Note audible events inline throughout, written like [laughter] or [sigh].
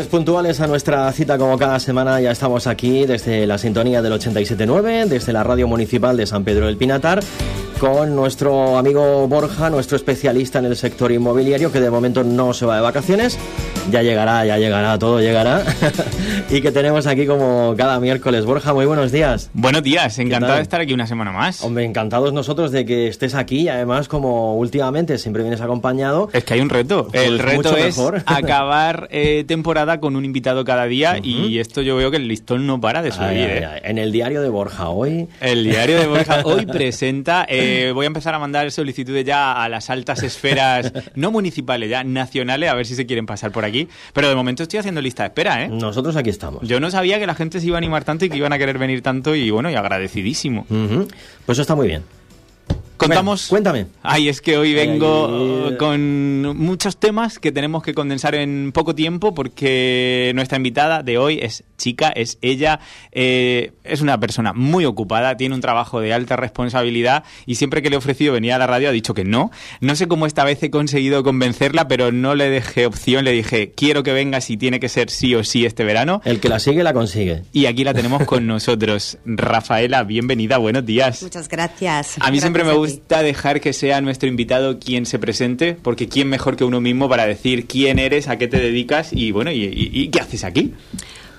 Pues puntuales a nuestra cita como cada semana, ya estamos aquí desde la sintonía del 87.9, desde la radio municipal de San Pedro del Pinatar, con nuestro amigo Borja, nuestro especialista en el sector inmobiliario, que de momento no se va de vacaciones. Ya llegará, ya llegará, todo llegará. [laughs] y que tenemos aquí como cada miércoles. Borja, muy buenos días. Buenos días, encantado de estar aquí una semana más. Hombre, encantados nosotros de que estés aquí además como últimamente siempre vienes acompañado. Es que hay un reto. Pues el reto es mejor. [laughs] acabar eh, temporada con un invitado cada día y esto yo veo que el listón no para de subir. Ay, ay, ¿eh? ay. En el diario de Borja hoy. El diario de Borja [laughs] hoy presenta, eh, voy a empezar a mandar solicitudes ya a las altas esferas, no municipales, ya nacionales, a ver si se quieren pasar por aquí. Pero de momento estoy haciendo lista de espera, ¿eh? Nosotros aquí estamos. Yo no sabía que la gente se iba a animar tanto y que iban a querer venir tanto y bueno, y agradecidísimo. Pues eso está muy bien. Contamos. Bueno, cuéntame. Ay, es que hoy vengo Ay. con muchos temas que tenemos que condensar en poco tiempo porque nuestra invitada de hoy es chica, es ella, eh, es una persona muy ocupada, tiene un trabajo de alta responsabilidad y siempre que le he ofrecido venir a la radio ha dicho que no. No sé cómo esta vez he conseguido convencerla, pero no le dejé opción, le dije, quiero que vengas y tiene que ser sí o sí este verano. El que la sigue la consigue. Y aquí la tenemos con [laughs] nosotros. Rafaela, bienvenida, buenos días. Muchas gracias. A mí siempre me Gracias a ti. Gusta dejar que sea nuestro invitado quien se presente, porque quién mejor que uno mismo para decir quién eres, a qué te dedicas y bueno, y, qué haces aquí.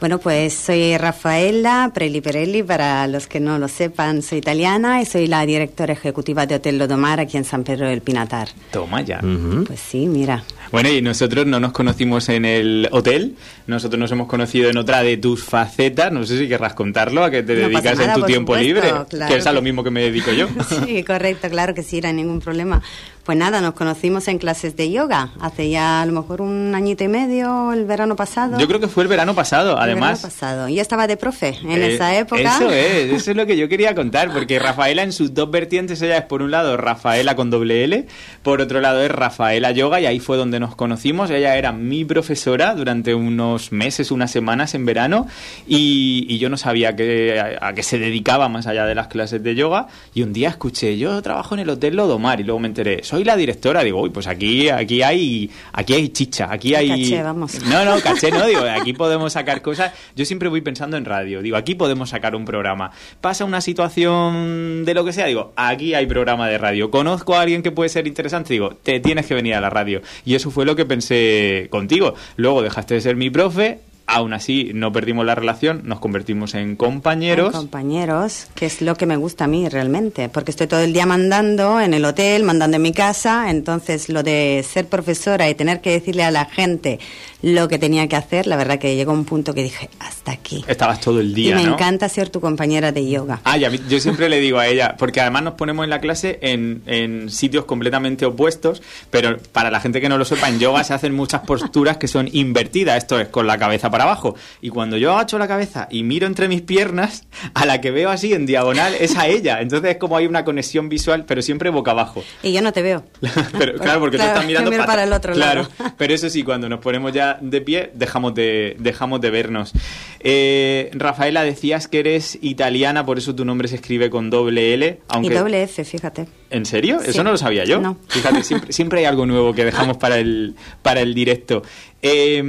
Bueno, pues soy Rafaela Preli Perelli, para los que no lo sepan, soy italiana y soy la directora ejecutiva de Hotel Lodomar aquí en San Pedro del Pinatar. Toma ya. Pues sí, mira. Bueno, y nosotros no nos conocimos en el hotel, nosotros nos hemos conocido en otra de tus facetas, no sé si querrás contarlo, a qué te No dedicas nada, en tu tiempo supuesto, libre, claro que es a lo mismo que me dedico yo. [laughs] Sí, correcto, claro que sí, no hay ningún problema. Pues nada, nos conocimos en clases de yoga hace ya a lo mejor un añito y medio, el verano pasado. Yo creo que fue el verano pasado, además. pasado. Yo estaba de profe en Eh, esa época. Eso [laughs] es, eso es lo que yo quería contar, porque Rafaela en sus dos vertientes, ella es por un lado Rafaela con doble L, por otro lado es Rafaela Yoga, y ahí fue donde nos conocimos. Ella era mi profesora durante unos meses, unas semanas en verano, y, y yo no sabía que, a, a qué se dedicaba más allá de las clases de yoga, y un día escuché, yo trabajo en el Hotel Lodomar, y luego me enteré, soy la directora, digo, uy, pues aquí, aquí hay, aquí hay chicha, aquí hay... Caché, vamos. No, no, caché no, digo, aquí podemos sacar cosas. Yo siempre voy pensando en radio, digo, aquí podemos sacar un programa. Pasa una situación de lo que sea, digo, aquí hay programa de radio. Conozco a alguien que puede ser interesante, digo, te tienes que venir a la radio. Y eso fue lo que pensé contigo. Luego dejaste de ser mi profe. Aún así, no perdimos la relación, nos convertimos en compañeros. Compañeros, que es lo que me gusta a mí realmente, porque estoy todo el día mandando en el hotel, mandando en mi casa, entonces lo de ser profesora y tener que decirle a la gente lo que tenía que hacer, la verdad que llegó un punto que dije, hasta aquí. Estabas todo el día, y me ¿no? encanta ser tu compañera de yoga. Ah, yo siempre le digo a ella, porque además nos ponemos en la clase en, en sitios completamente opuestos, pero para la gente que no lo sepa, en yoga se hacen muchas posturas que son invertidas, esto es con la cabeza para abajo. Y cuando yo agacho la cabeza y miro entre mis piernas, a la que veo así en diagonal es a ella. Entonces es como hay una conexión visual, pero siempre boca abajo. Y yo no te veo. [laughs] Pero, claro, porque tú Claro, estás mirando para el otro claro, lado. [laughs] Pero eso sí, cuando nos ponemos ya de pie, dejamos de, dejamos de vernos. Eh, Rafaela, decías que eres italiana, por eso tu nombre se escribe con doble L. Aunque... Y doble F, fíjate. ¿En serio? Sí. Eso no lo sabía yo. No. Fíjate, siempre, siempre hay algo nuevo que dejamos [laughs] para el, para el directo. Eh,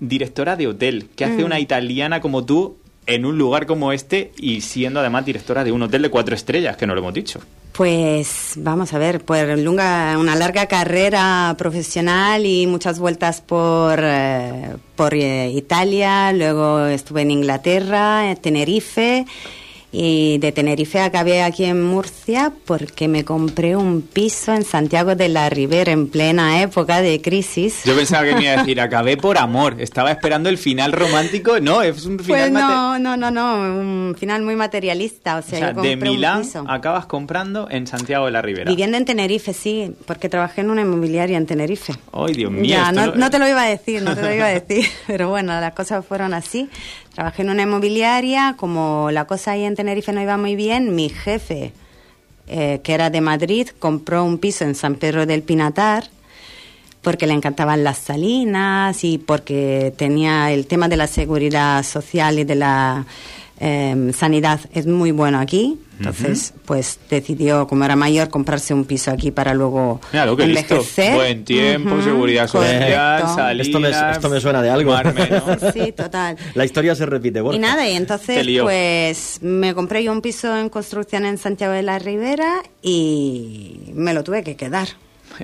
directora de hotel, ¿qué hace Mm. una italiana como tú en un lugar como este y siendo además directora de un hotel de cuatro estrellas, que no lo hemos dicho? Pues vamos a ver, pues lunga- una larga carrera profesional y muchas vueltas por, eh, por eh, Italia, luego estuve en Inglaterra, en Tenerife y de Tenerife acabé aquí en Murcia porque me compré un piso en Santiago de la Ribera en plena época de crisis. Yo pensaba que me iba a decir, [laughs] acabé por amor. Estaba esperando el final romántico. No, es un final Pues no, no, no, no, un final muy materialista, o O sea, sea, yo compré de un Milán piso. acabas comprando en Santiago de la Ribera. Viviendo en Tenerife, sí, porque trabajé en una inmobiliaria en Tenerife. Ay, Dios mío. Ya, no, no te lo iba a decir, no te lo iba a decir, [laughs] pero bueno, las cosas fueron así. Trabajé en una inmobiliaria, como la cosa ahí en Tenerife no iba muy bien, mi jefe, eh, que era de Madrid, compró un piso en San Pedro del Pinatar porque le encantaban las salinas y porque tenía el tema de la seguridad social y de la em, sanidad es muy bueno aquí. Entonces, pues decidió, como era mayor, comprarse un piso aquí para luego Mira, lo que listo. envejecer. Buen tiempo, Ujú, seguridad social. Salinas, Esto me- esto me suena de algo. [laughs] Sí, total. La historia se repite, Borja. Y nada, y entonces pues me compré yo un piso en construcción en Santiago de la Ribera y me lo tuve que quedar.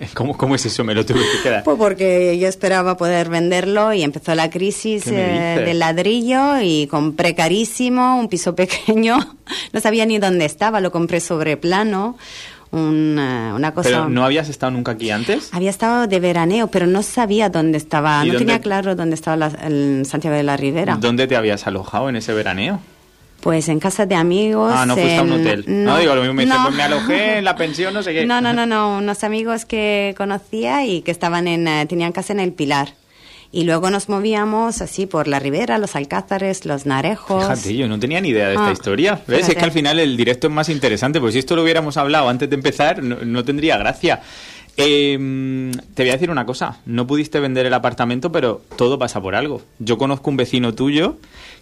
[laughs] ¿Cómo, ¿Cómo es eso? Me lo tuve que quedar. Pues porque yo esperaba poder venderlo y empezó la crisis ¿Qué me eh, del ladrillo y compré carísimo, un piso [laughs] pequeño, no sabía ni dónde estaba, lo compré sobre plano, una, una cosa... Pero no habías estado nunca aquí antes. Había estado de veraneo, pero no sabía dónde estaba, ¿Y no dónde- tenía claro dónde estaba la- el Santiago de la Ribera. ¿Dónde te habías alojado en ese veraneo? Pues en casa de amigos. Ah, no fuiste a un en- hotel. No, digo lo mismo, me no. pues me alojé en la pensión, no sé qué. No, no, no, no, unos amigos que conocía y que estaban en, eh, tenían casa en el Pilar. Y luego nos movíamos así por la ribera, los alcázares, los narejos. Fíjate, yo no tenía ni idea de esta Ah, historia. ¿Ves? Es fíjate. que al final el directo es más interesante, pues si esto lo hubiéramos hablado antes de empezar, no, no tendría gracia. Eh, te voy a decir una cosa, no pudiste vender el apartamento, pero todo pasa por algo. Yo conozco un vecino tuyo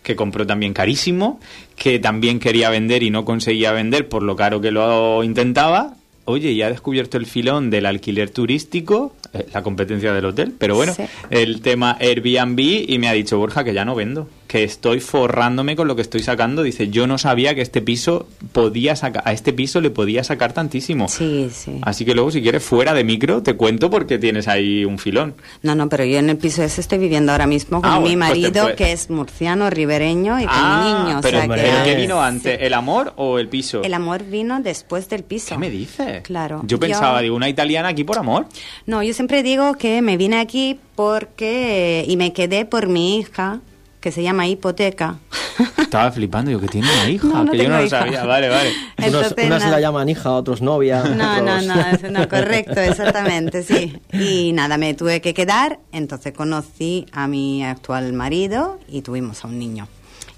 que compró también carísimo, que también quería vender y no conseguía vender por lo caro que lo intentaba. Oye, y ha descubierto el filón del alquiler turístico, eh, la competencia del hotel, pero bueno, Sí. el tema Airbnb y me ha dicho Borja que ya no vendo, que estoy forrándome con lo que estoy sacando. Dice, yo no sabía que este piso podía sacar, a este piso le podía sacar tantísimo. Sí, sí. Así que luego si quieres fuera de micro te cuento porque tienes ahí un filón. No, no, pero yo en el piso ese estoy viviendo ahora mismo con Ah, mi bueno, pues marido, puede- que es murciano, ribereño y con ah, mi niño. o pero, sea que- pero ¿qué es- vino antes? ¿El amor o el piso? El amor vino después del piso. ¿Qué me dices? Claro. Yo pensaba, Yo- digo, una italiana aquí por amor. No, yo siempre digo que me vine aquí porque y me quedé por mi hija, que se llama hipoteca. [laughs] Estaba flipando, digo, que tiene una hija, No, no que yo no lo hija. sabía. Vale, vale. [laughs] Unos, Entonces, unas se nada. la llaman hija, otros novia. No, no, otros- no, es- [laughs] no, correcto, exactamente, sí. Y nada, me tuve que quedar, entonces conocí a mi actual marido y tuvimos a un niño.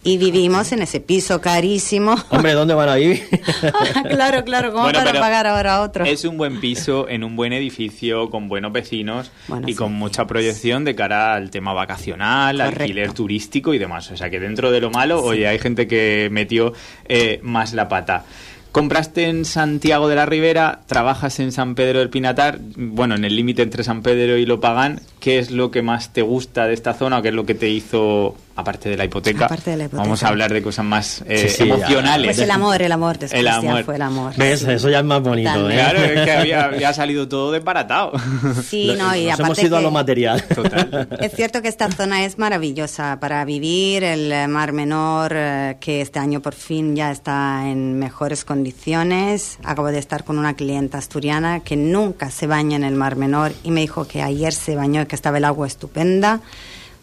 Y vivimos en ese piso carísimo. Hombre, ¿dónde van a vivir? [laughs] claro, claro, ¿cómo Bueno, para pagar ahora otro? Es un buen piso, en un buen edificio, con buenos vecinos Bueno, y sí. con mucha proyección de cara al tema vacacional, Correcto. alquiler turístico y demás. O sea que dentro de lo malo, oye, hay gente que metió eh, más la pata. Compraste en Santiago de la Ribera, trabajas en San Pedro del Pinatar, bueno, en el límite entre San Pedro y Lopagán. ¿Qué es lo que más te gusta de esta zona o qué es lo que te hizo, aparte de la hipoteca? Aparte de la hipoteca. Vamos a hablar de cosas más eh, Sí, sí, emocionales. Pues el amor, el amor, después El amor. fue el amor. ¿Ves? Eso ya es más bonito. ¿eh? Claro, es que [laughs] había, había salido todo desbaratado. [laughs] Sí, no, y Nos aparte hemos ido a que- lo material. Total. Es cierto que esta zona es maravillosa para vivir, el Mar Menor, eh, que este año por fin ya está en mejores condiciones. Acabo de estar con una clienta asturiana que nunca se baña en el Mar Menor y me dijo que ayer se bañó y que estaba el agua estupenda.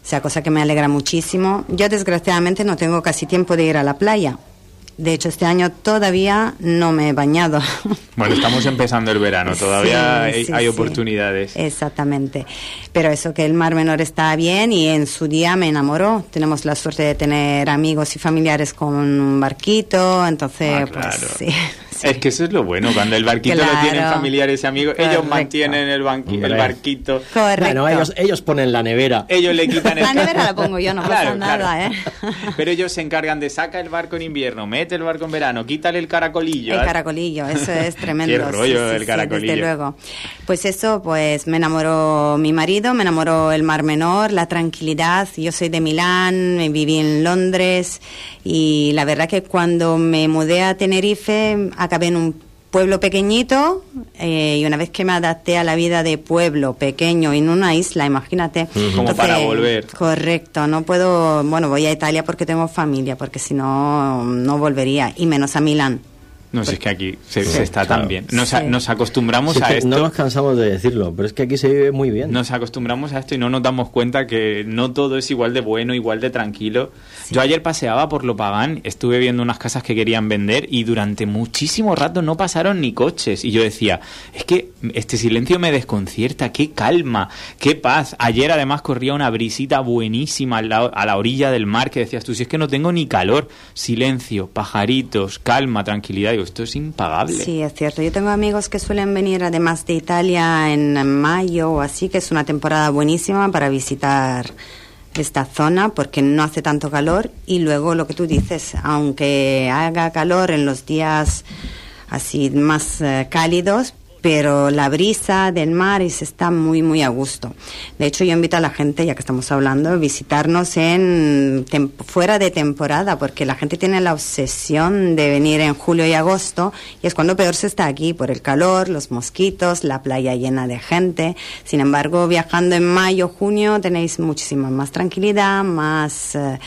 O sea, cosa que me alegra muchísimo. Yo desgraciadamente no tengo casi tiempo de ir a la playa. De hecho, este año todavía no me he bañado. [laughs] Bueno, estamos empezando el verano, todavía Sí, hay, sí, hay sí. oportunidades. Exactamente. Pero eso que el Mar Menor está bien y en su día me enamoró. Tenemos la suerte de tener amigos y familiares con un barquito, entonces Ah, pues claro. sí. Sí. Es que eso es lo bueno, cuando el barquito lo tienen familiares y amigos, ellos mantienen el, banqui- el barquito, Correcto. Bueno, ellos, ellos ponen la nevera. ellos le quitan el... La nevera la pongo yo, no pasa Claro, nada, claro. ¿eh? [laughs] Pero ellos se encargan de saca el barco en invierno, mete el barco en verano, quítale el caracolillo. El ¿eh? caracolillo, eso es [laughs] tremendo. Qué rollo sí, sí, el sí, caracolillo. desde luego. Pues eso, pues me enamoró mi marido, me enamoró el Mar Menor, la tranquilidad. Yo soy de Milán, viví en Londres y la verdad que cuando me mudé a Tenerife acabé en un pueblo pequeñito eh, y una vez que me adapté a la vida de pueblo pequeño en una isla, imagínate. Como para volver. Correcto, no puedo, bueno, voy a Italia porque tengo familia, porque si no, no volvería, y menos a Milán. No, si es que aquí se, Sí, se está claro. tan bien. Nos, a- Sí. nos acostumbramos Sí, es a esto. no nos cansamos de decirlo, pero es que aquí se vive muy bien. Nos acostumbramos a esto y no nos damos cuenta que no todo es igual de bueno, igual de tranquilo. Yo ayer paseaba por Lopagán, estuve viendo unas casas que querían vender y durante muchísimo rato no pasaron ni coches. Y yo decía, es que este silencio me desconcierta, qué calma, qué paz. Ayer además corría una brisita buenísima al lado- a la orilla del mar que decías tú, si es que no tengo ni calor, silencio, pajaritos, calma, tranquilidad. Digo, esto es impagable. Sí, es cierto. Yo tengo amigos que suelen venir además de Italia en mayo o así, que es una temporada buenísima para visitar esta zona porque no hace tanto calor y luego lo que tú dices, aunque haga calor en los días así más eh, cálidos, pero la brisa del mar se está muy, muy a gusto. De hecho, yo invito a la gente, ya que estamos hablando, a visitarnos en fuera de temporada, porque la gente tiene la obsesión de venir en julio y agosto, y es cuando peor se está aquí, por el calor, los mosquitos, la playa llena de gente. Sin embargo, viajando en mayo, junio, tenéis muchísima más tranquilidad, más... Eh,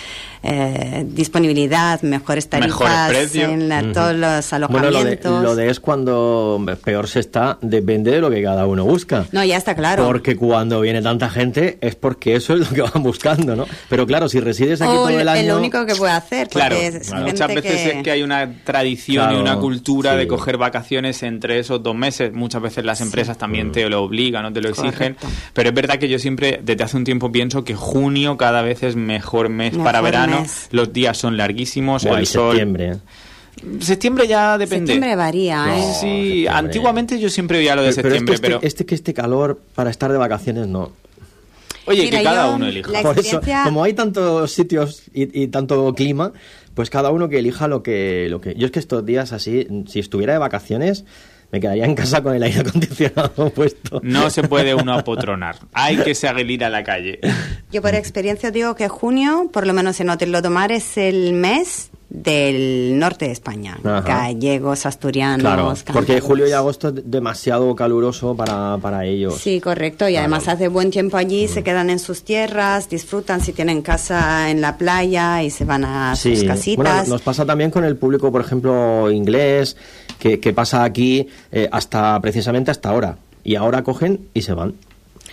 eh, disponibilidad, mejores tarifas en todos los alojamientos. Bueno, lo de, es cuando peor se está, depende de lo que cada uno busca. No, ya está claro. Porque cuando viene tanta gente es porque eso es lo que van buscando, ¿no? Pero claro, si resides aquí todo el año... Es lo único que puede hacer. Claro, muchas veces es que hay una tradición y una cultura de coger vacaciones entre esos dos meses. Muchas veces las empresas también te lo obligan o te lo exigen. Pero es verdad que yo siempre, desde hace un tiempo, pienso que junio cada vez es mejor mes para verano los días son larguísimos, el sol... septiembre. Septiembre ya depende. Septiembre varía, ¿eh? sí, antiguamente yo siempre oía lo de septiembre, este, pero... Este, que este calor para estar de vacaciones no. Oye, que cada uno elija. Por eso, como hay tantos sitios y, tanto clima, pues cada uno que elija lo que, lo que... Yo es que estos días así, si estuviera de vacaciones me quedaría en casa con el aire acondicionado [laughs] puesto. No se puede uno apotronar. Hay que salir a la calle. Yo por experiencia digo que junio, por lo menos en Hotel Lodomar, es el mes del norte de España, gallegos, asturianos. Claro, porque julio y agosto es demasiado caluroso para, para ellos. Sí, correcto, y además hace buen tiempo allí, se quedan en sus tierras, disfrutan si tienen casa en la playa y se van a sus casitas. Bueno, nos pasa también con el público, por ejemplo, inglés, que, que pasa aquí eh, hasta precisamente hasta ahora. Y ahora cogen y se van.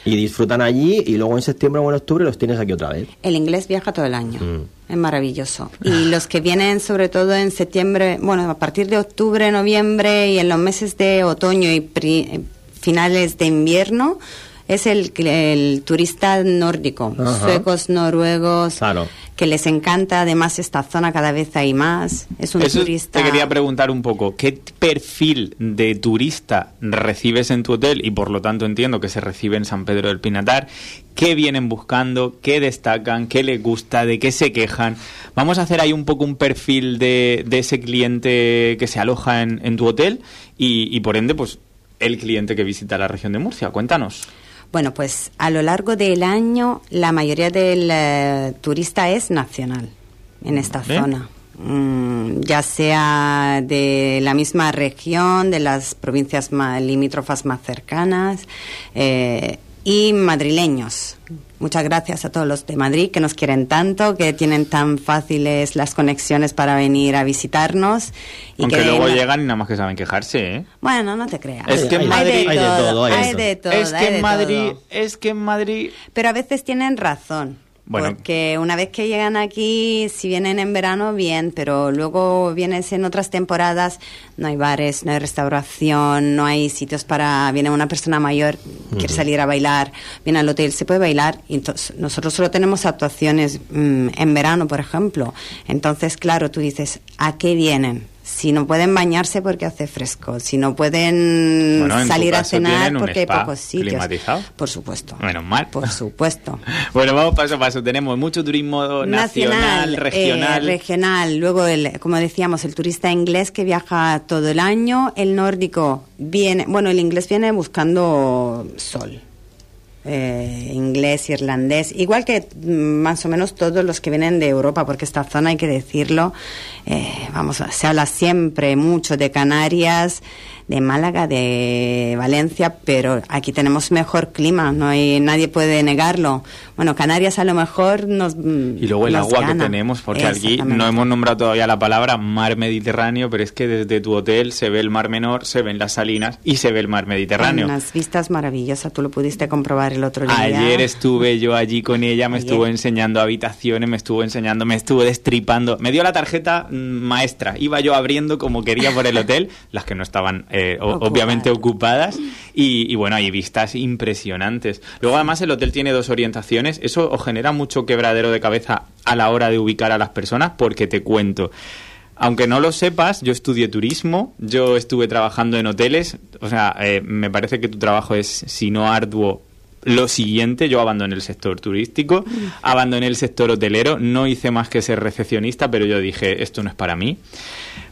Y disfrutan allí y luego en septiembre o en octubre los tienes aquí otra vez. El inglés viaja todo el año. Mm. Es maravilloso. Y los que vienen sobre todo en septiembre, bueno, a partir de octubre, noviembre y en los meses de otoño y finales de invierno, es el, el turista nórdico, suecos, noruegos, que les encanta además esta zona cada vez hay más. Es un turista. Te quería preguntar un poco, ¿qué perfil de turista recibes en tu hotel? Y por lo tanto entiendo que se recibe en San Pedro del Pinatar. ¿Qué vienen buscando? ¿Qué destacan? ¿Qué les gusta? ¿De qué se quejan? Vamos a hacer ahí un poco un perfil de, de ese cliente que se aloja en, en tu hotel y, y por ende, pues el cliente que visita la región de Murcia. Cuéntanos. Bueno, pues a lo largo del año la mayoría del eh, turista es nacional en esta zona. Mm, ya sea de la misma región, de las provincias más limítrofas más cercanas eh, y madrileños Muchas gracias a todos los de Madrid que nos quieren tanto, que tienen tan fáciles las conexiones para venir a visitarnos. Y Aunque luego llegan y nada más que saben quejarse, ¿eh? Bueno, no te creas. Es que en Madrid hay de todo. Hay de todo. Es que en Madrid, es que en Madrid... Pero a veces tienen razón. Porque una vez que llegan aquí, si vienen en verano, bien, pero luego vienes en otras temporadas, no hay bares, no hay restauración, no hay sitios para. Viene una persona mayor, quiere salir a bailar, viene al hotel, se puede bailar. entonces, nosotros solo tenemos actuaciones mm, en verano, por ejemplo. Entonces, claro, tú dices, ¿a qué vienen? Si no pueden bañarse porque hace fresco, si no pueden salir a cenar porque hay pocos sitios. Climatizado? Por supuesto. Menos mal. Por supuesto. [laughs] bueno, vamos paso a paso. Tenemos mucho turismo nacional, regional. Eh, regional. Luego, el, como decíamos, el turista inglés que viaja todo el año. El nórdico viene, bueno, el inglés viene buscando sol eh, inglés, irlandés, igual que mm, más o menos todos los que vienen de Europa, porque esta zona, hay que decirlo, eh, vamos, se habla siempre mucho de Canarias, de Málaga, de Valencia, pero aquí tenemos mejor clima, no hay, nadie puede negarlo. Bueno, Canarias a lo mejor nos. Mm, y luego el agua que tenemos, porque aquí no hemos nombrado todavía la palabra mar Mediterráneo, pero es que desde tu hotel se ve el mar menor, se ven las salinas y se ve el mar Mediterráneo. unas vistas maravillosas, tú lo pudiste comprobar el otro día. Ayer estuve yo allí con ella, me estuvo enseñando habitaciones, me estuvo enseñando, me estuvo destripando. Me dio la tarjeta maestra, iba yo abriendo como quería por el hotel, [laughs] las que no estaban eh, obviamente ocupadas, y, y bueno, hay vistas impresionantes. Luego además el hotel tiene dos orientaciones. Eso os genera mucho quebradero de cabeza a la hora de ubicar a las personas, porque te cuento. Aunque no lo sepas, yo estudié turismo, yo estuve trabajando en hoteles, o sea, eh, me parece que tu trabajo es, si no arduo, Lo siguiente, yo abandoné el sector turístico, abandoné el sector hotelero, no hice más que ser recepcionista, pero yo dije, esto no es para mí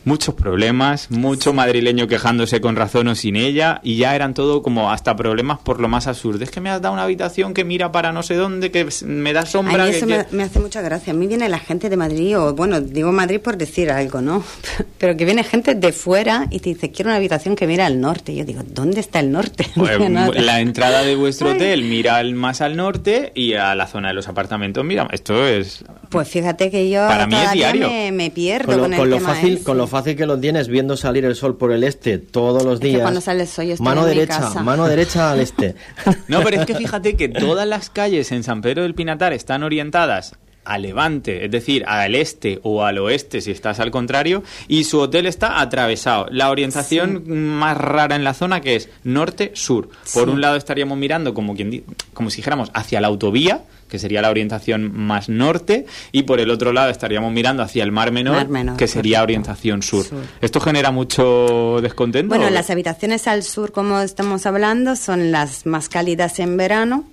muchos problemas, mucho madrileño quejándose con razón o sin ella, y ya eran todo como hasta problemas por lo más absurdo. Es que me has dado una habitación que mira para no sé dónde, que me da sombra. A eso me, hace mucha gracia. A mí viene la gente de Madrid, o bueno, digo Madrid por decir algo, ¿no? [laughs] Pero que viene gente de fuera y te dice, quiero una habitación que mira al norte. Y yo digo, ¿dónde está el norte? [laughs] Pues, la entrada de vuestro hotel mira más al norte y a la zona de los apartamentos, mira, esto es... Pues fíjate que yo para mí es diario. Me, pierdo con, lo, fácil, con lo fácil que lo tienes viendo salir el sol por el este todos los días. cuando sale el sol yo mano derecha, mano derecha al este. [laughs] No, pero es que fíjate que todas las calles en San Pedro del Pinatar están orientadas a levante, es decir, al este o al oeste si estás al contrario, y su hotel está atravesado. La orientación más rara en la zona que es norte-sur. Por un lado estaríamos mirando como quien como si dijéramos hacia la autovía, que sería la orientación más norte, y por el otro lado estaríamos mirando hacia el Mar Menor, que sería orientación sur. ¿Esto genera mucho descontento? Bueno, las habitaciones al sur, como estamos hablando, son las más cálidas en verano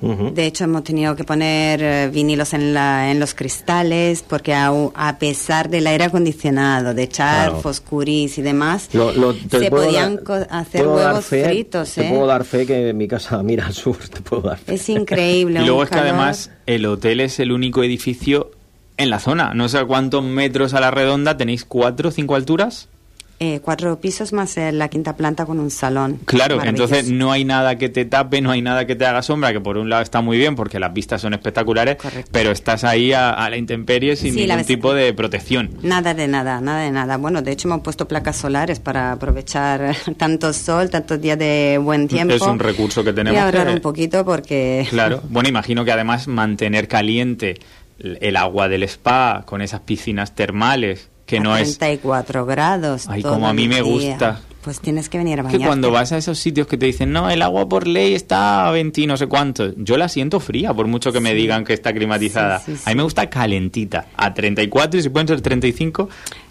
de hecho, hemos tenido que poner eh, vinilos en, la, en los cristales porque a, pesar del aire acondicionado, de echar foscuris y demás, se podían hacer huevos fritos. Te ¿eh? puedo dar fe que mi casa [laughs] mira al sur. Te puedo dar Es increíble. [laughs] y luego es que además el hotel es el único edificio en la zona. No sé cuántos metros a la redonda tenéis, cuatro o cinco alturas. Eh, cuatro pisos más la quinta planta con un salón. Claro, entonces no hay nada que te tape, no hay nada que te haga sombra, que por un lado está muy bien porque las vistas son espectaculares, pero estás ahí a, la intemperie sin ningún tipo de protección. Nada de nada, nada de nada. Bueno, de hecho hemos puesto placas solares para aprovechar [laughs] tanto sol, tantos días de buen tiempo. Es un recurso que tenemos. Y ahorrar un poquito porque... Claro, [laughs] bueno, imagino que además mantener caliente el agua del spa con esas piscinas termales que no 34 grados. Ay, como a mí me gusta. Pues tienes que venir a bañarte. Que cuando vas a esos sitios que te dicen, no, el agua por ley está a 20 no sé cuánto, yo la siento fría, por mucho que me digan que está climatizada. a mí me gusta calentita, a 34 y si pueden ser 35.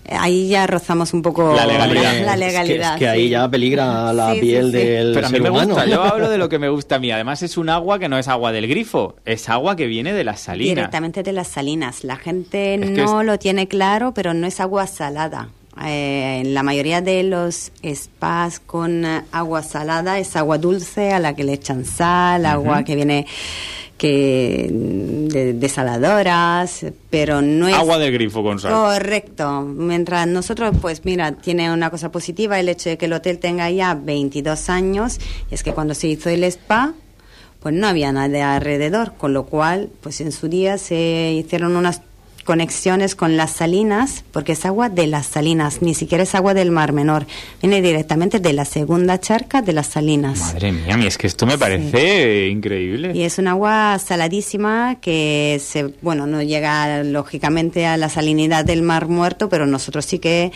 Ahí ya rozamos un poco la legalidad. La legalidad es que, ahí ya peligra la piel del Pero a mí me gusta, yo hablo de lo que [laughs] me gusta a mí. Además es un agua que no es agua del grifo, es agua que viene de las salinas. Directamente de las salinas. La gente no lo tiene claro, pero no es agua salada. Eh, en la mayoría de los spas con agua salada es agua dulce a la que le echan sal, agua que viene que de desaladoras, pero no es agua del grifo con sal. Correcto. Mientras nosotros, pues mira, tiene una cosa positiva el hecho de que el hotel tenga ya 22 años, y es que cuando se hizo el spa, pues no había nada alrededor, con lo cual, pues en su día se hicieron unas conexiones con las salinas, porque es agua de las salinas, ni siquiera es agua del Mar Menor, viene directamente de la segunda charca de las salinas. Madre mía, es que esto me parece increíble. Y es un agua saladísima que se, bueno, no llega lógicamente a la salinidad del Mar Muerto, pero nosotros sí que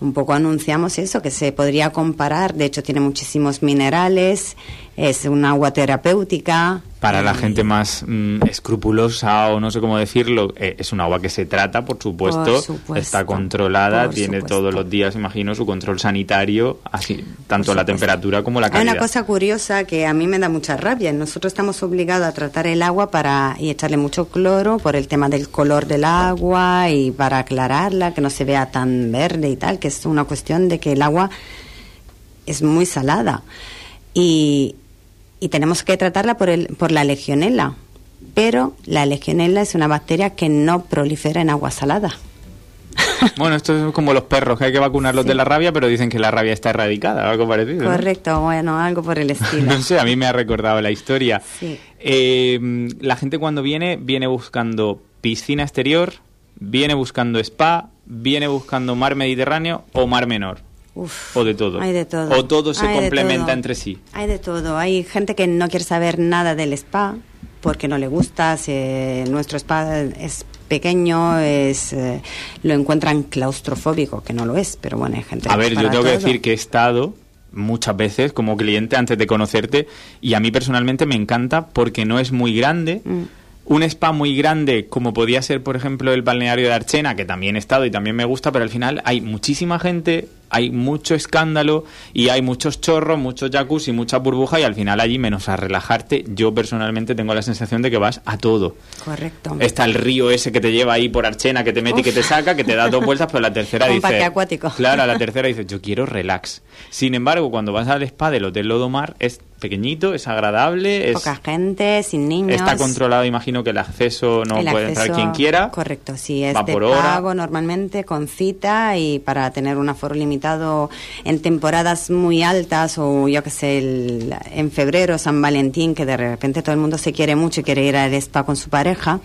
un poco anunciamos eso, que se podría comparar, de hecho tiene muchísimos minerales, es un agua terapéutica, para la gente más mm, escrupulosa o no sé cómo decirlo, eh, es un agua que se trata, por supuesto, está controlada, tiene todos los días, imagino, su control sanitario, así tanto la temperatura como la calidad. Hay una cosa curiosa que a mí me da mucha rabia. Nosotros estamos obligados a tratar el agua para y echarle mucho cloro por el tema del color del agua y para aclararla, que no se vea tan verde y tal, que es una cuestión de que el agua es muy salada. Y, y tenemos que tratarla por, el, por la legionela. Pero la legionela es una bacteria que no prolifera en agua salada. [laughs] Bueno, esto es como los perros, que hay que vacunarlos de la rabia, pero dicen que la rabia está erradicada, algo parecido. Correcto, bueno, algo por el estilo. [laughs] no sé, a mí me ha recordado la historia. Eh, la gente cuando viene, viene buscando piscina exterior, viene buscando spa, viene buscando mar Mediterráneo o mar menor o de todo. Hay de todo. O todo se complementa entre sí. Hay de todo. Hay gente que no quiere saber nada del spa porque no le gusta. Si nuestro spa es pequeño, es eh, lo encuentran claustrofóbico, que no lo es, pero bueno, hay gente. A ver, yo tengo que decir que he estado muchas veces como cliente antes de conocerte y a mí personalmente me encanta porque no es muy grande. Mm un spa muy grande como podía ser por ejemplo el balneario de Archena que también he estado y también me gusta pero al final hay muchísima gente hay mucho escándalo y hay muchos chorros, muchos jacuzzi, mucha burbuja y al final allí menos a relajarte, yo personalmente tengo la sensación de que vas a todo. Correcto. Está el río ese que te lleva ahí por Archena, que te mete y que te saca, que te da dos vueltas, pero la tercera Un dice... parque acuático. Claro, la tercera dice, yo quiero relax. Sin embargo, cuando vas al spa del Hotel Lodomar es pequeñito, es agradable, es, Poca gente, sin niños. está controlado, imagino que el acceso no El puede entrar acceso- quien quiera. Correcto, sí, es de hora. pago normalmente con cita y para tener un aforo limitado en temporadas muy altas o yo que sé, el- en febrero, San Valentín, que de repente todo el mundo se quiere mucho y quiere ir al spa con su pareja,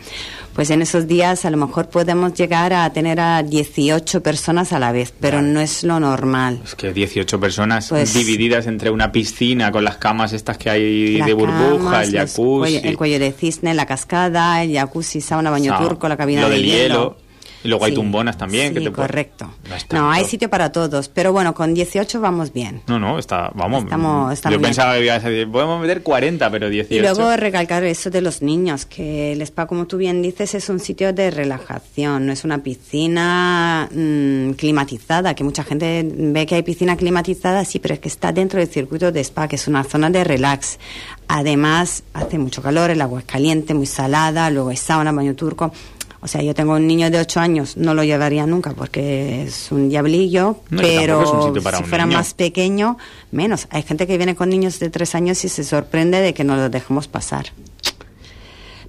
pues en esos días a lo mejor podemos llegar a tener a 18 personas a la vez, pero no es lo normal. Es que 18 personas Pues- divididas entre una piscina con las camas estas que hay de burbuja, camas, el jacuzzi, cuello- el cuello de cisne, la cascada, el jacuzzi, sauna, baño Sa- turco, la cabina lo de del hielo. Y luego hay tumbonas también. Sí, que te correcto. No, hay sitio para todos, pero bueno, con 18 vamos bien. No, no, está, vamos. Estamos- estamos yo bien. pensaba que ibas a decir, podemos meter 40, pero 18. Y luego recalcar eso de los niños, que el spa, como tú bien dices, es un sitio de relajación, no es una piscina mm, climatizada, que mucha gente ve que hay piscina climatizada, sí, pero es que está dentro del circuito de spa, que es una zona de relax. Además, hace mucho calor, el agua es caliente, muy salada, luego hay sauna, baño turco. O sea, yo tengo un niño de 8 años, no lo llevaría nunca porque es un diablillo, No, pero un si fuera niño. más pequeño, menos. Hay gente que viene con niños de 3 años y se sorprende de que no los dejemos pasar.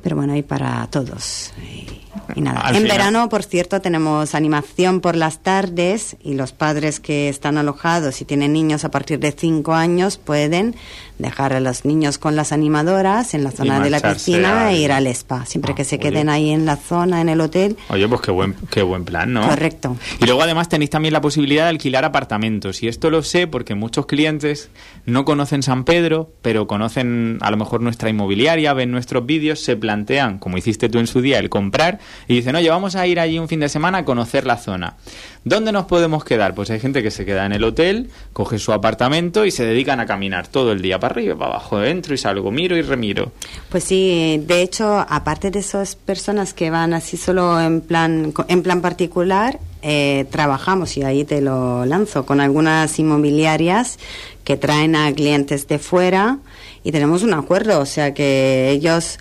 Pero bueno, hay para todos. Y, y nada. Al en final- verano, por cierto, tenemos animación por las tardes y los padres que están alojados y tienen niños a partir de 5 años pueden dejar a los niños con las animadoras en la zona de la piscina e ir al spa, siempre Ah, que se oye. queden ahí en la zona, en el hotel. Oye, pues qué buen, qué buen plan, ¿no? Correcto. Y luego además tenéis también la posibilidad de alquilar apartamentos. Y esto lo sé porque muchos clientes no conocen San Pedro, pero conocen a lo mejor nuestra inmobiliaria, ven nuestros vídeos, se plantean, como hiciste tú en su día, el comprar y dicen, oye, vamos a ir allí un fin de semana a conocer la zona. ¿Dónde nos podemos quedar? Pues hay gente que se queda en el hotel, coge su apartamento y se dedican a caminar todo el día para arriba, para abajo, entro y salgo, miro y remiro. Pues sí, de hecho, aparte de esas personas que van así solo en plan, en plan particular, eh, trabajamos, y ahí te lo lanzo, con algunas inmobiliarias que traen a clientes de fuera y tenemos un acuerdo, o sea que ellos,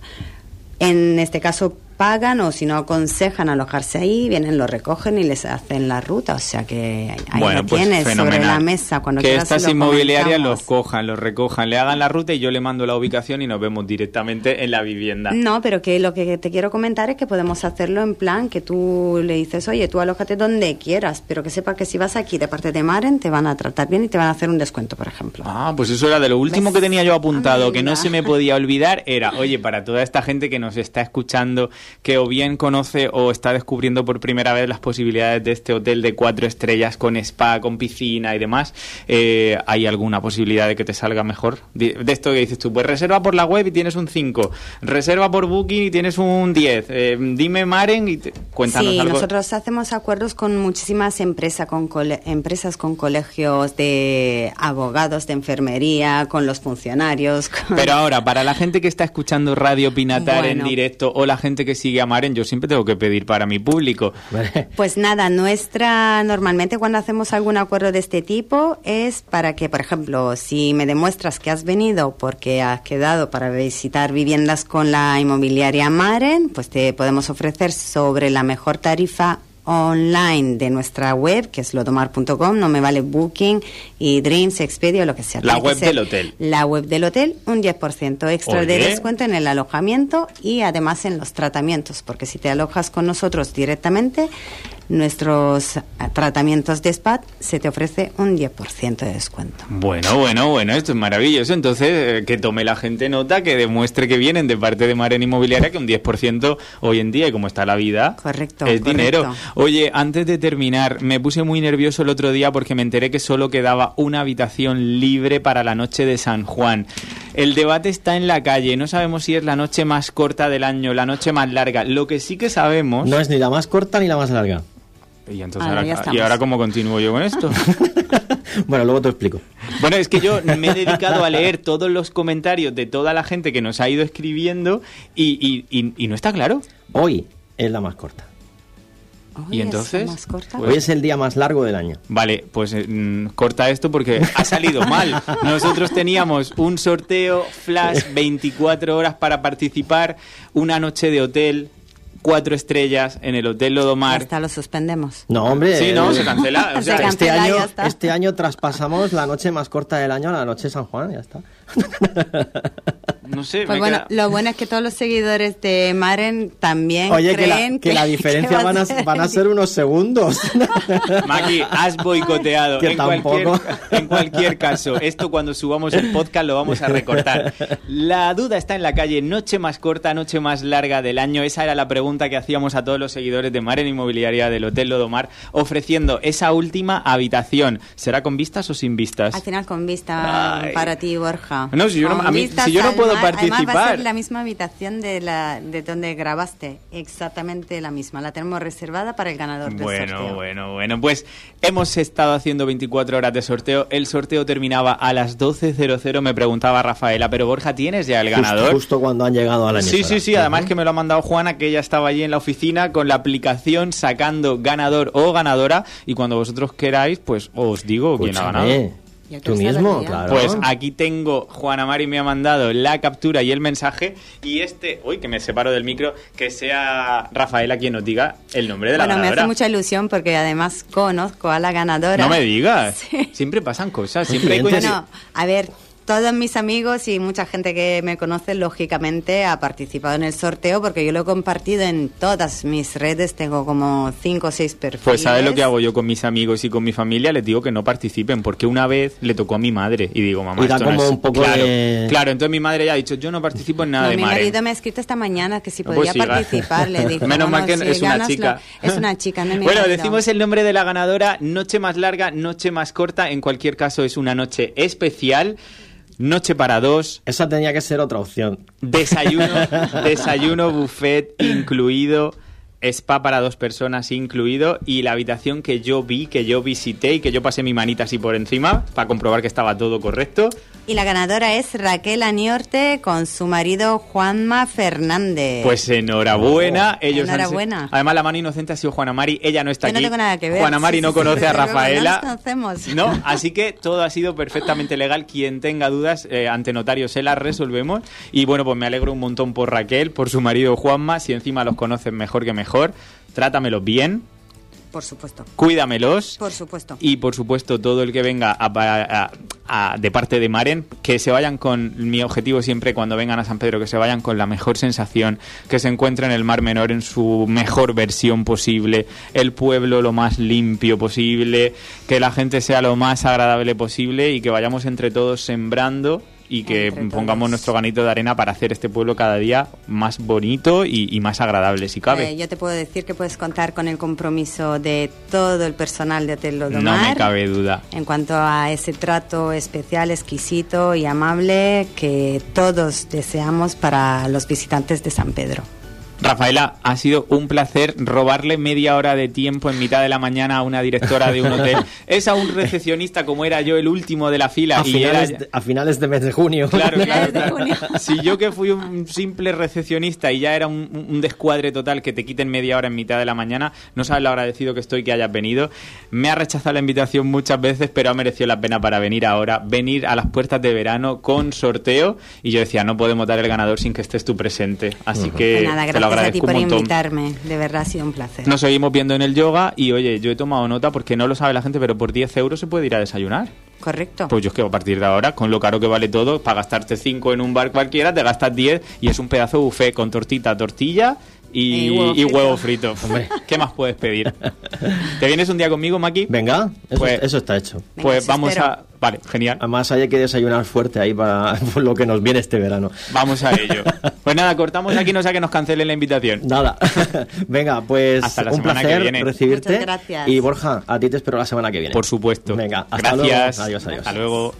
en este caso, pagan o si no aconsejan alojarse ahí, vienen, lo recogen y les hacen la ruta, o sea que ahí bueno, lo pues tienes sobre la mesa cuando que estas lo inmobiliarias los cojan, los recojan, le hagan la ruta y yo le mando la ubicación y nos vemos directamente en la vivienda. No, pero que lo que te quiero comentar es que podemos hacerlo en plan que tú le dices, oye, tú alójate donde quieras, pero que sepa que si vas aquí de parte de Maren te van a tratar bien y te van a hacer un descuento, por ejemplo. Ah, pues eso era de lo último ¿Ves? que tenía yo apuntado, que no se me podía [laughs] olvidar, era, oye, para toda esta gente que nos está escuchando, que o bien conoce o está descubriendo por primera vez las posibilidades de este hotel de cuatro estrellas con spa, con piscina y demás, eh, ¿hay alguna posibilidad de que te salga mejor? De, de esto que dices tú, pues reserva por la web y tienes un 5, reserva por Booking y tienes un 10, eh, dime Maren y te- cuéntanos sí, algo. nosotros hacemos acuerdos con muchísimas empresas, con cole- empresas con colegios de abogados de enfermería, con los funcionarios. con- Pero ahora, para la gente que está escuchando Radio Pinatar en directo o la gente que sigue a Maren, yo siempre tengo que pedir para mi público. Pues nada, nuestra normalmente cuando hacemos algún acuerdo de este tipo es para que, por ejemplo, si me demuestras que has venido porque has quedado para visitar viviendas con la inmobiliaria Maren, pues te podemos ofrecer sobre la mejor tarifa online de nuestra web, que es lodomar.com, no me vale Booking y Dreams, Expedia o lo que sea. La Tiene web del hotel. La web del hotel, un 10% extra de descuento en el alojamiento y además en los tratamientos, porque si te alojas con nosotros directamente, nuestros eh, tratamientos de spa se te ofrece un 10% de descuento. Bueno, bueno, bueno, esto es maravilloso. Entonces, eh, que tome la gente nota, que demuestre que vienen de parte de Maren Inmobiliaria, que un 10% hoy en día, y como está la vida, Correcto, es correcto. dinero. Oye, antes de terminar, me puse muy nervioso el otro día porque me enteré que solo quedaba una habitación libre para la noche de San Juan. El debate está en la calle, no sabemos si es la noche más corta del año, la noche más larga. Lo que sí que sabemos... No es ni la más corta ni la más larga. Y, entonces Ahora ahora, estamos. ¿y ahora cómo continúo yo con esto? [laughs] bueno, luego te explico. Bueno, es que yo me he dedicado a leer todos los comentarios de toda la gente que nos ha ido escribiendo y, y- y- y no está claro. Hoy es la más corta. Uy, y ¿es entonces... más corta? pues- Hoy es el día más largo del año. Vale, pues mm, corta esto porque ha salido mal. Nosotros teníamos un sorteo flash [laughs] 24 horas para participar, una noche de hotel, cuatro estrellas en el Hotel Lodomar. Hasta lo suspendemos. No, hombre. Sí, no, eh, se cancela. O Se [laughs] sea, cancela. Este año, este año traspasamos la noche más corta del año a la noche de San Juan, ya está. [laughs] no sé, Pues me bueno, queda- lo bueno es que todos los seguidores de Maren también Oye, que la, creen que la diferencia que va van a, ser- van a ser unos segundos. [laughs] Maki, has boicoteado. Que en, cualquier, tampoco. en cualquier caso, esto cuando subamos el podcast lo vamos a recortar. La duda está en la calle. Noche más corta, noche más larga del año. Esa era la pregunta que hacíamos a todos los seguidores de Maren Inmobiliaria del Hotel Lodomar, ofreciendo esa última habitación. ¿Será con vistas o sin vistas? Al final con vista Ay. para ti, Borja. No, si yo no- a mí- vistas si yo no puedo Además va a ser la misma habitación de, la, de donde grabaste. Exactamente la misma. La tenemos reservada para el ganador del Bueno, sorteo. bueno, bueno. Pues hemos estado haciendo 24 horas de sorteo. El sorteo terminaba a las 12.00. Me preguntaba Rafaela, pero Borja, ¿tienes ya el ganador? Justo, justo cuando han llegado a la Sí, emisora. sí, sí. Además que me lo ha mandado Juana, que ella estaba allí en la oficina con la aplicación sacando ganador o ganadora. Y cuando vosotros queráis, pues os digo quién ha ganado. Tú mismo, claro. Pues aquí tengo, Juana Mari me ha mandado la captura y el mensaje. Y este, uy, que me separo del micro, que sea Rafaela quien nos diga el nombre de la Bueno, me ganadora. hace mucha ilusión porque además conozco a la ganadora. No me digas. [laughs] Sí. Siempre pasan cosas. Siempre hay coincidencias. Bueno, a ver, todos mis amigos y mucha gente que me conoce, lógicamente, ha participado en el sorteo porque yo lo he compartido en todas mis redes. Tengo como cinco o seis perfiles. Pues ¿sabes lo que hago yo con mis amigos y con mi familia? Les digo que no participen, porque una vez le tocó a mi madre y digo, mamá, Y da esto no como es- un poco claro, de- Claro, entonces mi madre ya ha dicho, yo no participo en nada No, de mi Maren. marido me ha escrito esta mañana que si Pues podía sí, ga- participar. Le dije, Menos mal que si es una chica. lo- Es una chica, no es mi Bueno, marido. decimos el nombre de la ganadora, noche más larga, noche más corta, en cualquier caso es una noche especial, noche para dos, Esa tenía que ser otra opción. desayuno, [laughs] desayuno, buffet incluido, spa para dos personas incluido y la habitación que yo vi, que yo visité y que yo pasé mi manita así por encima para comprobar que estaba todo correcto. Y la ganadora es Raquel Aniorte con su marido Juanma Fernández. Pues enhorabuena, ellos han- Enhorabuena. Además la mano inocente ha sido Juana Mari, ella no está Yo no aquí. tengo nada que ver. Juana Mari Sí, no sí, conoce sí, a Rafaela. no conocemos. No, [laughs] así que todo ha sido perfectamente legal. Quien tenga dudas eh, ante notario se las resolvemos. Y bueno, pues me alegro un montón por Raquel, por su marido Juanma. Si encima los conocen mejor que mejor, trátamelos bien, Por supuesto. cuídamelos. Por supuesto. Y por supuesto, todo el que venga a- a- a- de parte de Maren, que se vayan con mi objetivo siempre cuando vengan a San Pedro, que se vayan con la mejor sensación, que se encuentren el Mar Menor en su mejor versión posible, el pueblo lo más limpio posible, que la gente sea lo más agradable posible y que vayamos entre todos sembrando y que pongamos nuestro granito de arena para hacer este pueblo cada día más bonito y, y más agradable, si cabe. Eh, yo te puedo decir que puedes contar con el compromiso de todo el personal de Hotel no Lodomar. me cabe duda. En cuanto a ese trato especial, exquisito y amable que todos deseamos para los visitantes de San Pedro. Rafaela, ha sido un placer robarle media hora de tiempo en mitad de la mañana a una directora de un hotel. [laughs] Es a un recepcionista como era yo el último de la fila A y finales, era... de, a finales de mes de junio. Claro, [laughs] claro, Finales de claro. junio. [laughs] Si yo que fui un simple recepcionista y ya era un, un descuadre total que te quiten media hora en mitad de la mañana, no sabes lo agradecido que estoy que hayas venido. Me ha rechazado la invitación muchas veces, pero ha merecido la pena para venir ahora, venir a las puertas de verano con sorteo. Y yo decía, no podemos dar el ganador sin que estés tú presente. Así que Pues nada, te lo gracias a ti por invitarme. De verdad ha sido un placer. Nos seguimos viendo en el yoga y oye, yo he tomado nota porque no lo sabe la gente, pero por 10 euros se puede ir a desayunar. Correcto. Pues yo es que a partir de ahora, con lo caro que vale todo, para gastarte 5 en un bar cualquiera, te gastas 10 y es un pedazo de buffet con tortita, tortilla y, Y huevo y frito. huevo frito. [laughs] Hombre. ¿Qué más puedes pedir? ¿Te vienes un día conmigo, Maki? Venga, eso, Pues- eso está hecho. Venga, pues os vamos espero. a... Vale, genial. Además hay que desayunar fuerte ahí para [laughs] lo que nos viene este verano. Vamos a ello. [laughs] Pues nada, cortamos aquí, no sea que nos cancelen la invitación. Nada. [laughs] Venga, pues Hasta la un semana que placer viene. recibirte. Muchas gracias. Y Borja, a ti te espero la semana que viene. Por supuesto. Venga, hasta Gracias. luego. Adiós, adiós. Hasta luego.